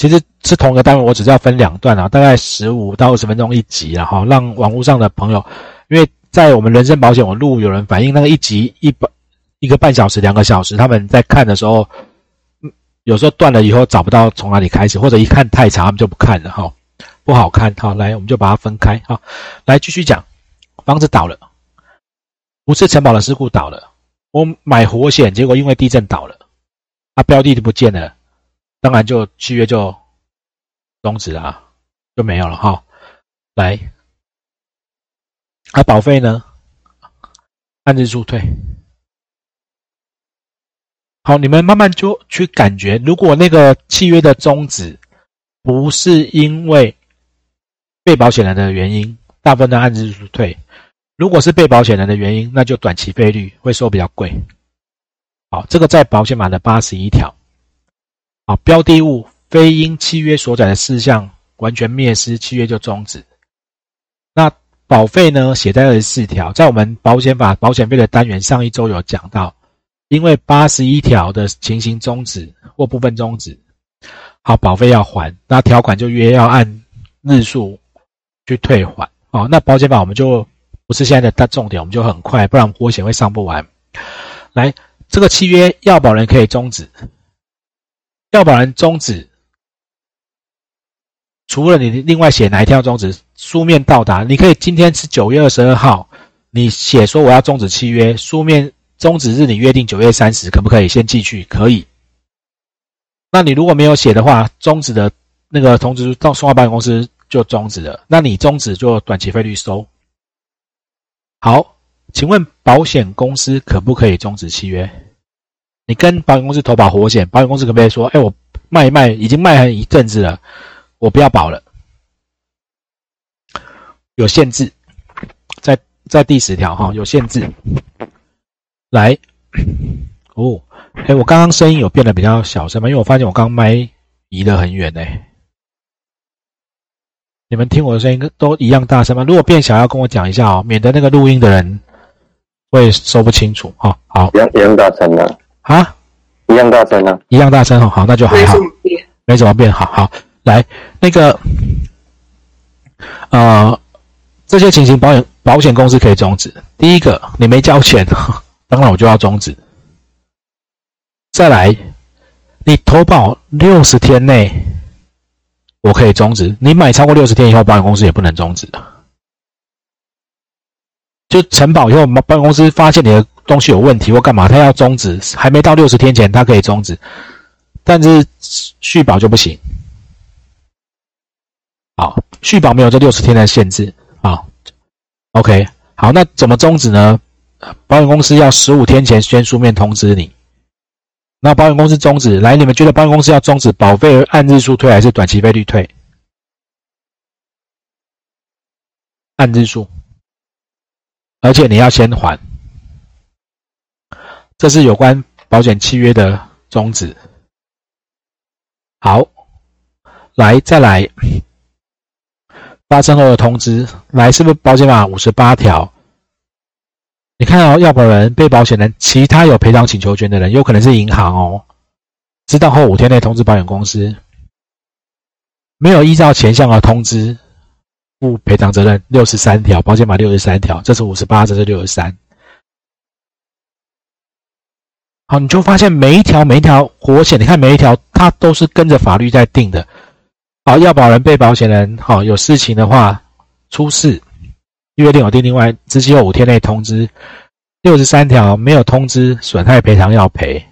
其实是同一个单位，我只是要分两段啊，大概十五到二十分钟一集啊，哈，让网络上的朋友，因为在我们人身保险，我录有人反映那个一集一百一个半小时、两个小时，他们在看的时候，有时候断了以后找不到从哪里开始，或者一看太长，他们就不看了哈，不好看。好，来，我们就把它分开哈，来继续讲，房子倒了，不是城堡的事故倒了，我买活险，结果因为地震倒了，啊，标的就不见了。当然，就契约就终止了，就没有了哈。来，啊，保费呢？按日数退。好，你们慢慢就去感觉，如果那个契约的终止不是因为被保险人的原因，大部分都按日数退。如果是被保险人的原因，那就短期费率会收比较贵。好，这个在保险法的八十一条。啊，标的物非因契约所载的事项完全灭失，契约就终止。那保费呢？写在二十四条，在我们保险法保险费的单元上一周有讲到，因为八十一条的情形终止或部分终止，好，保费要还，那条款就约要按日数去退还。哦，那保险法我们就不是现在的大重点，我们就很快，不然保险会上不完。来，这个契约要保人可以终止。要保人终止，除了你另外写哪一天要终止，书面到达，你可以今天是九月二十二号，你写说我要终止契约，书面终止日你约定九月三十，可不可以先寄去？可以。那你如果没有写的话，终止的那个通知到送到保险公司就终止了，那你终止就短期费率收。好，请问保险公司可不可以终止契约？你跟保险公司投保活险，保险公司可不可以说：“哎，我卖一卖，已经卖了一阵子了，我不要保了。”有限制，在在第十条哈，有限制。来，哦，哎，我刚刚声音有变得比较小声吗？因为我发现我刚麦移得很远呢。你们听我的声音都一样大声吗？如果变小，要跟我讲一下哦，免得那个录音的人会收不清楚哈。好，一样一样大声了。啊，一样大声啊，一样大声哦，好，那就还好，没怎么变，好好来那个，呃，这些情形保险保险公司可以终止。第一个，你没交钱，当然我就要终止。再来，你投保六十天内，我可以终止。你买超过六十天以后，保险公司也不能终止的。就承保以后，保险公司发现你的。东西有问题或干嘛，他要终止，还没到六十天前，他可以终止，但是续保就不行。好，续保没有这六十天的限制啊。OK，好，那怎么终止呢？保险公司要十五天前先书面通知你。那保险公司终止，来，你们觉得保险公司要终止保费按日数退还是短期费率退？按日数，而且你要先还。这是有关保险契约的终止。好，来再来发生后的通知，来是不是保险法五十八条？你看哦，要保人、被保险人、其他有赔偿请求权的人，有可能是银行哦。知道后五天内通知保险公司，没有依照前项而通知，负赔偿责任。六十三条，保险法六十三条，这是五十八，这是六十三。好，你就发现每一条每一条活险，你看每一条它都是跟着法律在定的。好，要保人、被保险人，好有事情的话出事，约定有定，另外只需有五天内通知。六十三条没有通知，损害赔偿要赔。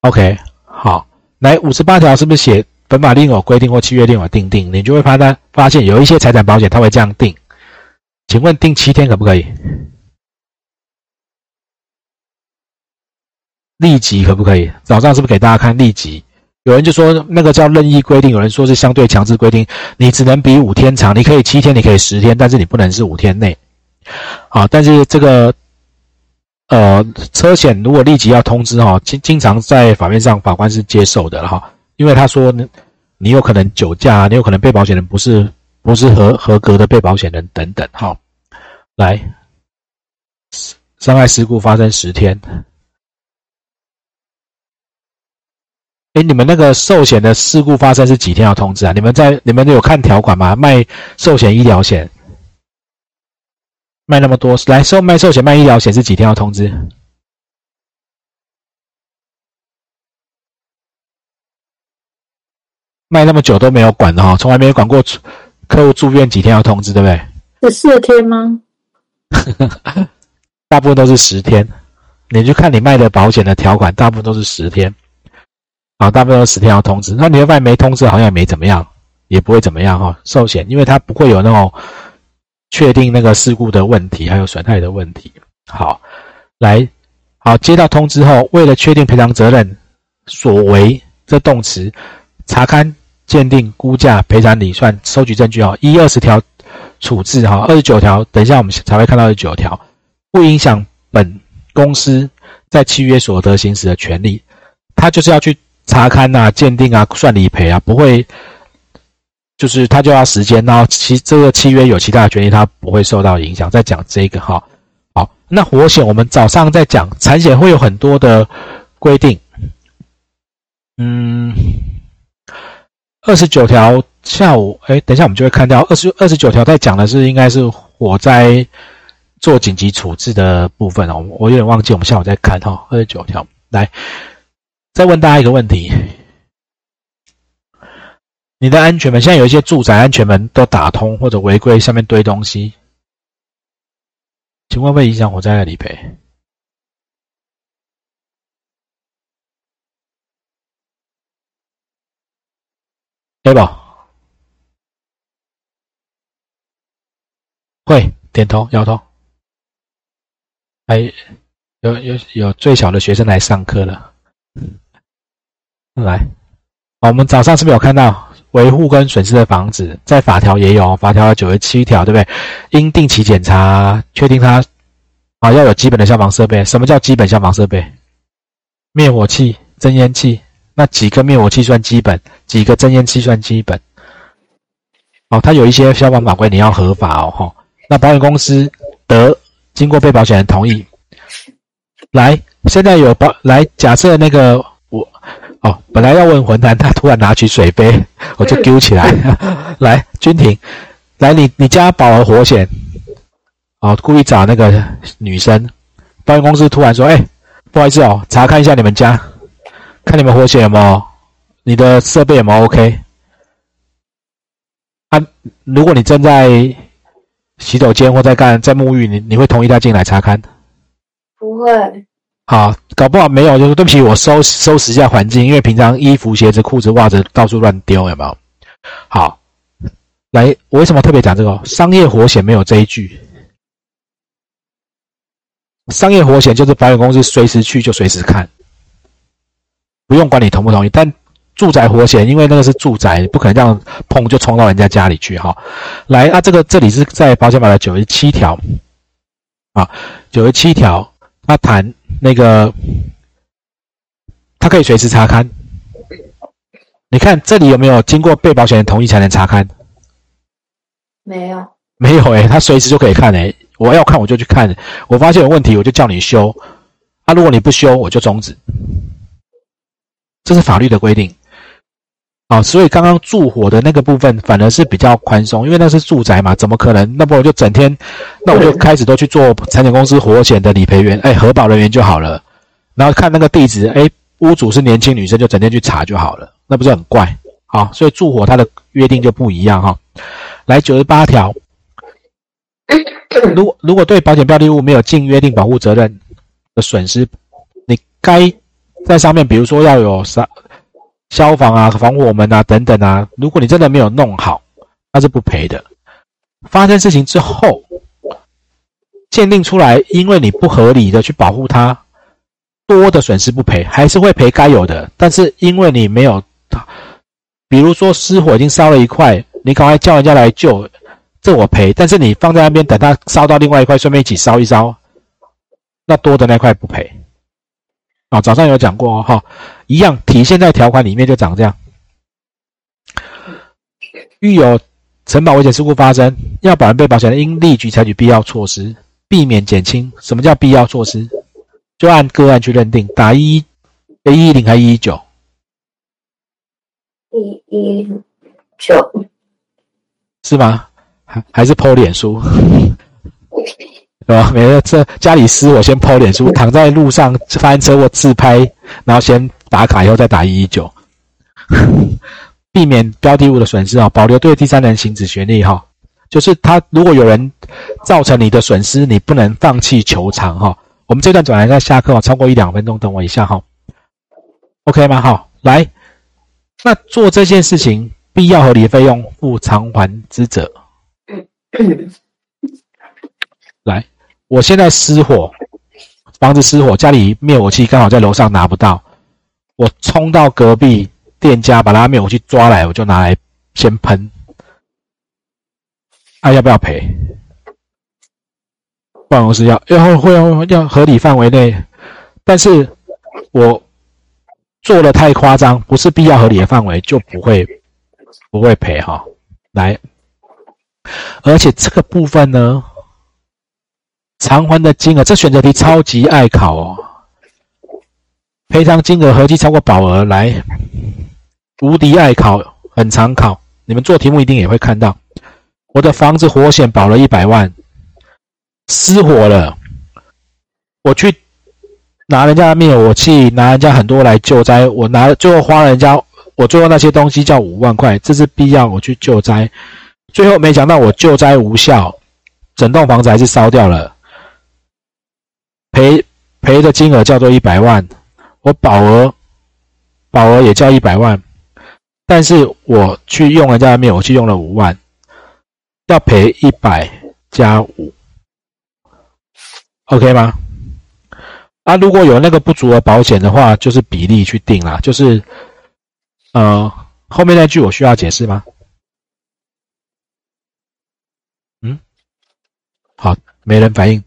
OK，好，来五十八条是不是写本法另有规定或契约另有定定？你就会发现发现有一些财产保险它会这样定，请问定七天可不可以？立即可不可以？早上是不是给大家看立即？有人就说那个叫任意规定，有人说是相对强制规定，你只能比五天长，你可以七天，你可以十天，但是你不能是五天内。好，但是这个呃车险如果立即要通知哈，经经常在法院上法官是接受的哈，因为他说你有可能酒驾，你有可能被保险人不是不是合合格的被保险人等等哈。来，伤害事故发生十天。哎，你们那个寿险的事故发生是几天要通知啊？你们在你们有看条款吗？卖寿险、医疗险，卖那么多，来售卖寿险、卖医疗险是几天要通知？卖那么久都没有管的哈，从来没有管过客户住院几天要通知，对不对？是四天吗？大部分都是十天。你去看你卖的保险的条款，大部分都是十天。啊，大部分都十天要通知，那你会发现没通知好像也没怎么样，也不会怎么样哈。寿险，因为它不会有那种确定那个事故的问题，还有损害的问题。好，来，好，接到通知后，为了确定赔偿责任所为，这动词查勘、鉴定、估价、赔偿理算、收集证据哦，一二十条处置哈，二十九条，等一下我们才会看到二十九条，不影响本公司在契约所得行使的权利，他就是要去。查勘啊、鉴定啊、算理赔啊，不会，就是他就要时间，然后其这个契约有其他的权利，他不会受到影响。再讲这个哈，好，那火险我们早上在讲，产险会有很多的规定，嗯，二十九条下午，哎，等一下我们就会看到二十二十九条在讲的是应该是火灾做紧急处置的部分哦，我有点忘记，我们下午再看哈，二十九条来。再问大家一个问题：你的安全门现在有一些住宅安全门都打通或者违规，上面堆东西，请问会影响火灾的理赔？对吧？会点头摇头。哎，有有有最小的学生来上课了。来，我们早上是不是有看到维护跟损失的房子，在法条也有，法条九十七条，对不对？应定期检查，确定它啊要有基本的消防设备。什么叫基本消防设备？灭火器、增烟器，那几个灭火器算基本？几个增烟器算基本？哦，它有一些消防法规你要合法哦，哈。那保险公司得经过被保险人同意，来，现在有保来，假设那个。哦，本来要问混蛋，他突然拿起水杯，我就丢起来。来，君婷，来，你你家保了火险，哦，故意找那个女生，保险公司突然说，哎，不好意思哦，查看一下你们家，看你们火险有没有，你的设备有没有 OK？啊，如果你正在洗手间或在干在沐浴，你你会同意他进来查看？不会。好，搞不好没有，就是对不起，我收收拾一下环境，因为平常衣服、鞋子、裤子、袜子到处乱丢，有没有？好，来，我为什么特别讲这个？商业活险没有这一句，商业活险就是保险公司随时去就随时看，不用管你同不同意。但住宅活险，因为那个是住宅，不可能这样碰就冲到人家家里去哈。来，啊，这个这里是在保险法的九十七条，啊，九十七条，他谈。那个，他可以随时查看。你看这里有没有经过被保险人同意才能查看？没有，没有哎，他随时就可以看哎。我要看我就去看，我发现有问题我就叫你修。啊，如果你不修，我就终止。这是法律的规定。啊，所以刚刚住火的那个部分反而是比较宽松，因为那是住宅嘛，怎么可能？那不我就整天，那我就开始都去做产险公司火险的理赔员，哎，核保人员就好了。然后看那个地址，哎，屋主是年轻女生，就整天去查就好了，那不是很怪？好，所以住火它的约定就不一样哈。来九十八条，如果如果对保险标的物没有尽约定保护责任的损失，你该在上面，比如说要有啥？消防啊，防火门啊，等等啊，如果你真的没有弄好，那是不赔的。发生事情之后，鉴定出来，因为你不合理的去保护它，多的损失不赔，还是会赔该有的。但是因为你没有，比如说失火已经烧了一块，你赶快叫人家来救，这我赔。但是你放在那边等它烧到另外一块，顺便一起烧一烧，那多的那块不赔。啊，早上有讲过哈，一样体现在条款里面就长这样。遇有承保危险事故发生，要保人被保险人应立即采取必要措施，避免减轻。什么叫必要措施？就按个案去认定，打一一一零还一一九？一一九，是吗？还还是 PO 脸书？对吧？没了，这家里失火先 PO 脸书，躺在路上发生车祸自拍，然后先打卡，以后再打一一九，避免标的物的损失啊，保留对第三人行使权利哈。就是他如果有人造成你的损失，你不能放弃求偿哈。我们这段转来再下课哦，超过一两分钟，等我一下哈。OK 吗？好，来，那做这件事情必要合理费用负偿还之责，来。我现在失火，房子失火，家里灭火器刚好在楼上拿不到，我冲到隔壁店家把他灭火器抓来，我就拿来先喷。啊，要不要赔？办公室要，要会要要合理范围内，但是我做的太夸张，不是必要合理的范围就不会不会赔哈。来，而且这个部分呢。偿还的金额，这选择题超级爱考哦。赔偿金额合计超过保额，来，无敌爱考，很常考。你们做题目一定也会看到，我的房子火险保了一百万，失火了，我去拿人家的灭火器，拿人家很多来救灾，我拿最后花了人家，我最后那些东西叫五万块，这是必要我去救灾，最后没想到我救灾无效，整栋房子还是烧掉了。赔赔的金额叫做一百万，我保额保额也叫一百万，但是我去用人家的面，我去用了五万，要赔一百加五，OK 吗？啊，如果有那个不足额保险的话，就是比例去定啦，就是呃后面那句我需要解释吗？嗯，好，没人反应。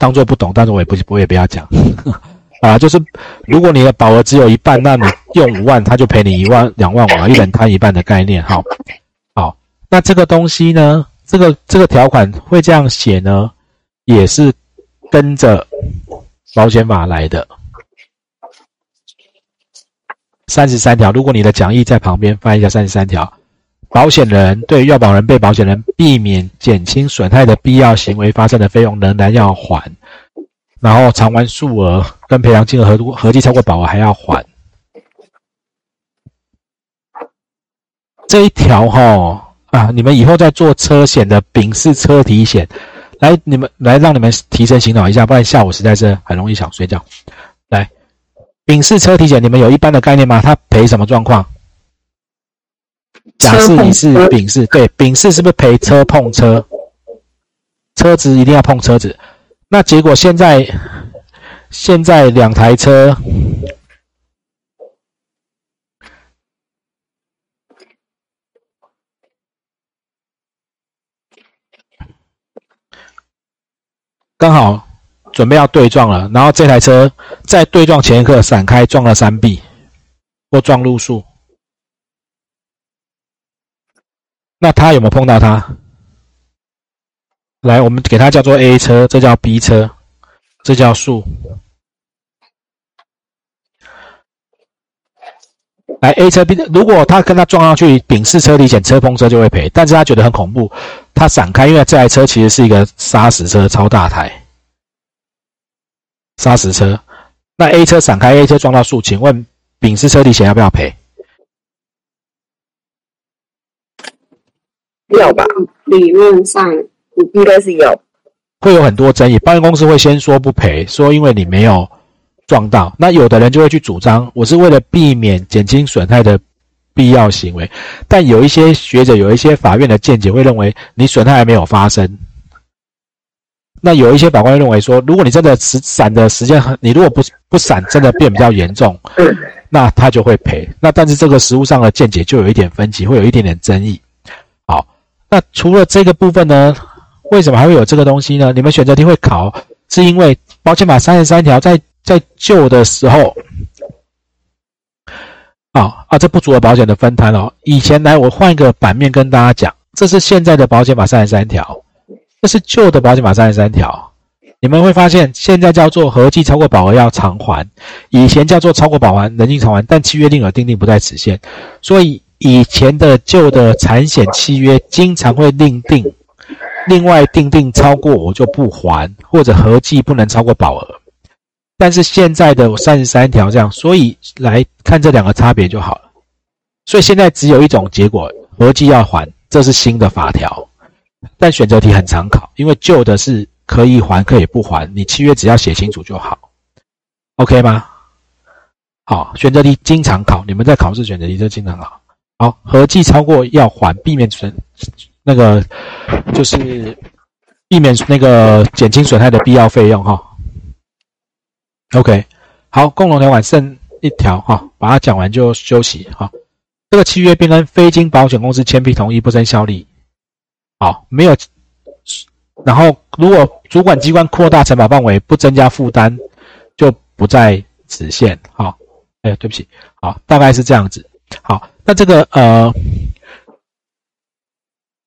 当做不懂，但是我也不我也不要讲 啊，就是如果你的保额只有一半，那你用五万，他就赔你一万两万五，一人摊一半的概念。好，好，那这个东西呢，这个这个条款会这样写呢，也是跟着保险法来的。三十三条，如果你的讲义在旁边翻一下三十三条。保险人对要保人、被保险人避免减轻损害的必要行为发生的费用仍然要还，然后偿还数额跟赔偿金额合合计超过保额还要还。这一条哈啊，你们以后在做车险的丙式车体险，来你们来让你们提神醒脑一下，不然下午实在是很容易想睡觉。来，丙式车体险，你们有一般的概念吗？它赔什么状况？甲式、乙是、丙式，对，丙式是不是赔车碰车？车子一定要碰车子。那结果现在，现在两台车刚好准备要对撞了，然后这台车在对撞前一刻闪开，撞了山壁或撞路树。那他有没有碰到他？来，我们给他叫做 A 车，这叫 B 车，这叫树。来，A 车 B，如果他跟他撞上去，丙式车体险车碰车就会赔，但是他觉得很恐怖，他闪开，因为这台车其实是一个砂石车，超大台砂石车。那 A 车闪开，A 车撞到树，请问丙式车体险要不要赔？要吧，理论上应该是有，会有很多争议。保险公司会先说不赔，说因为你没有撞到。那有的人就会去主张，我是为了避免减轻损害的必要行为。但有一些学者，有一些法院的见解会认为，你损害还没有发生。那有一些法官认为说，如果你真的时闪的时间很，你如果不不闪，真的变比较严重，那他就会赔。那但是这个实物上的见解就有一点分歧，会有一点点争议。那除了这个部分呢？为什么还会有这个东西呢？你们选择题会考，是因为保险法三十三条在在旧的时候，啊啊，这不足额保险的分摊哦。以前来，我换一个版面跟大家讲，这是现在的保险法三十三条，这是旧的保险法三十三条。你们会发现，现在叫做合计超过保额要偿还，以前叫做超过保还能尽偿还，但契约另有订定不在此限。所以以前的旧的产险契约经常会另定，另外定定超过我就不还，或者合计不能超过保额。但是现在的三十三条这样，所以来看这两个差别就好了。所以现在只有一种结果，合计要还，这是新的法条，但选择题很常考，因为旧的是。可以还，可以不还，你契约只要写清楚就好，OK 吗？好，选择题经常考，你们在考试选择题就经常考。好，合计超过要还，避免损那个就是避免那个减轻损害的必要费用哈。OK，好，共同条款剩一条哈，把它讲完就休息哈。这个契约变更非经保险公司签批同意不生效力。好，没有。然后，如果主管机关扩大承保范围，不增加负担，就不在此限。好，哎，对不起，好，大概是这样子。好，那这个呃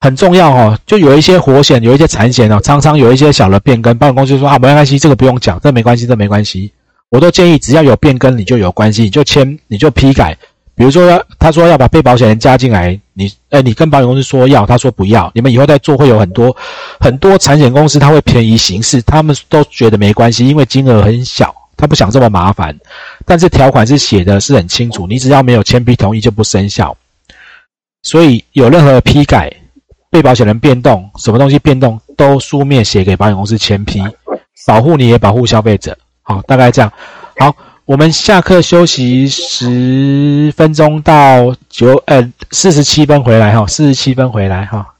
很重要哦，就有一些活险，有一些产险哦，常常有一些小的变更，保险公司说啊，没关系，这个不用讲，这没关系，这没关系。我都建议，只要有变更，你就有关系，你就签，你就批改。比如说，他说要把被保险人加进来，你，哎，你跟保险公司说要，他说不要，你们以后再做会有很多很多产险公司，他会便宜行事，他们都觉得没关系，因为金额很小，他不想这么麻烦。但是条款是写的是很清楚，你只要没有签批同意就不生效。所以有任何批改、被保险人变动、什么东西变动，都书面写给保险公司签批，保护你也保护消费者。好，大概这样。好。我们下课休息十分钟到九呃四十七分回来哈，四十七分回来哈。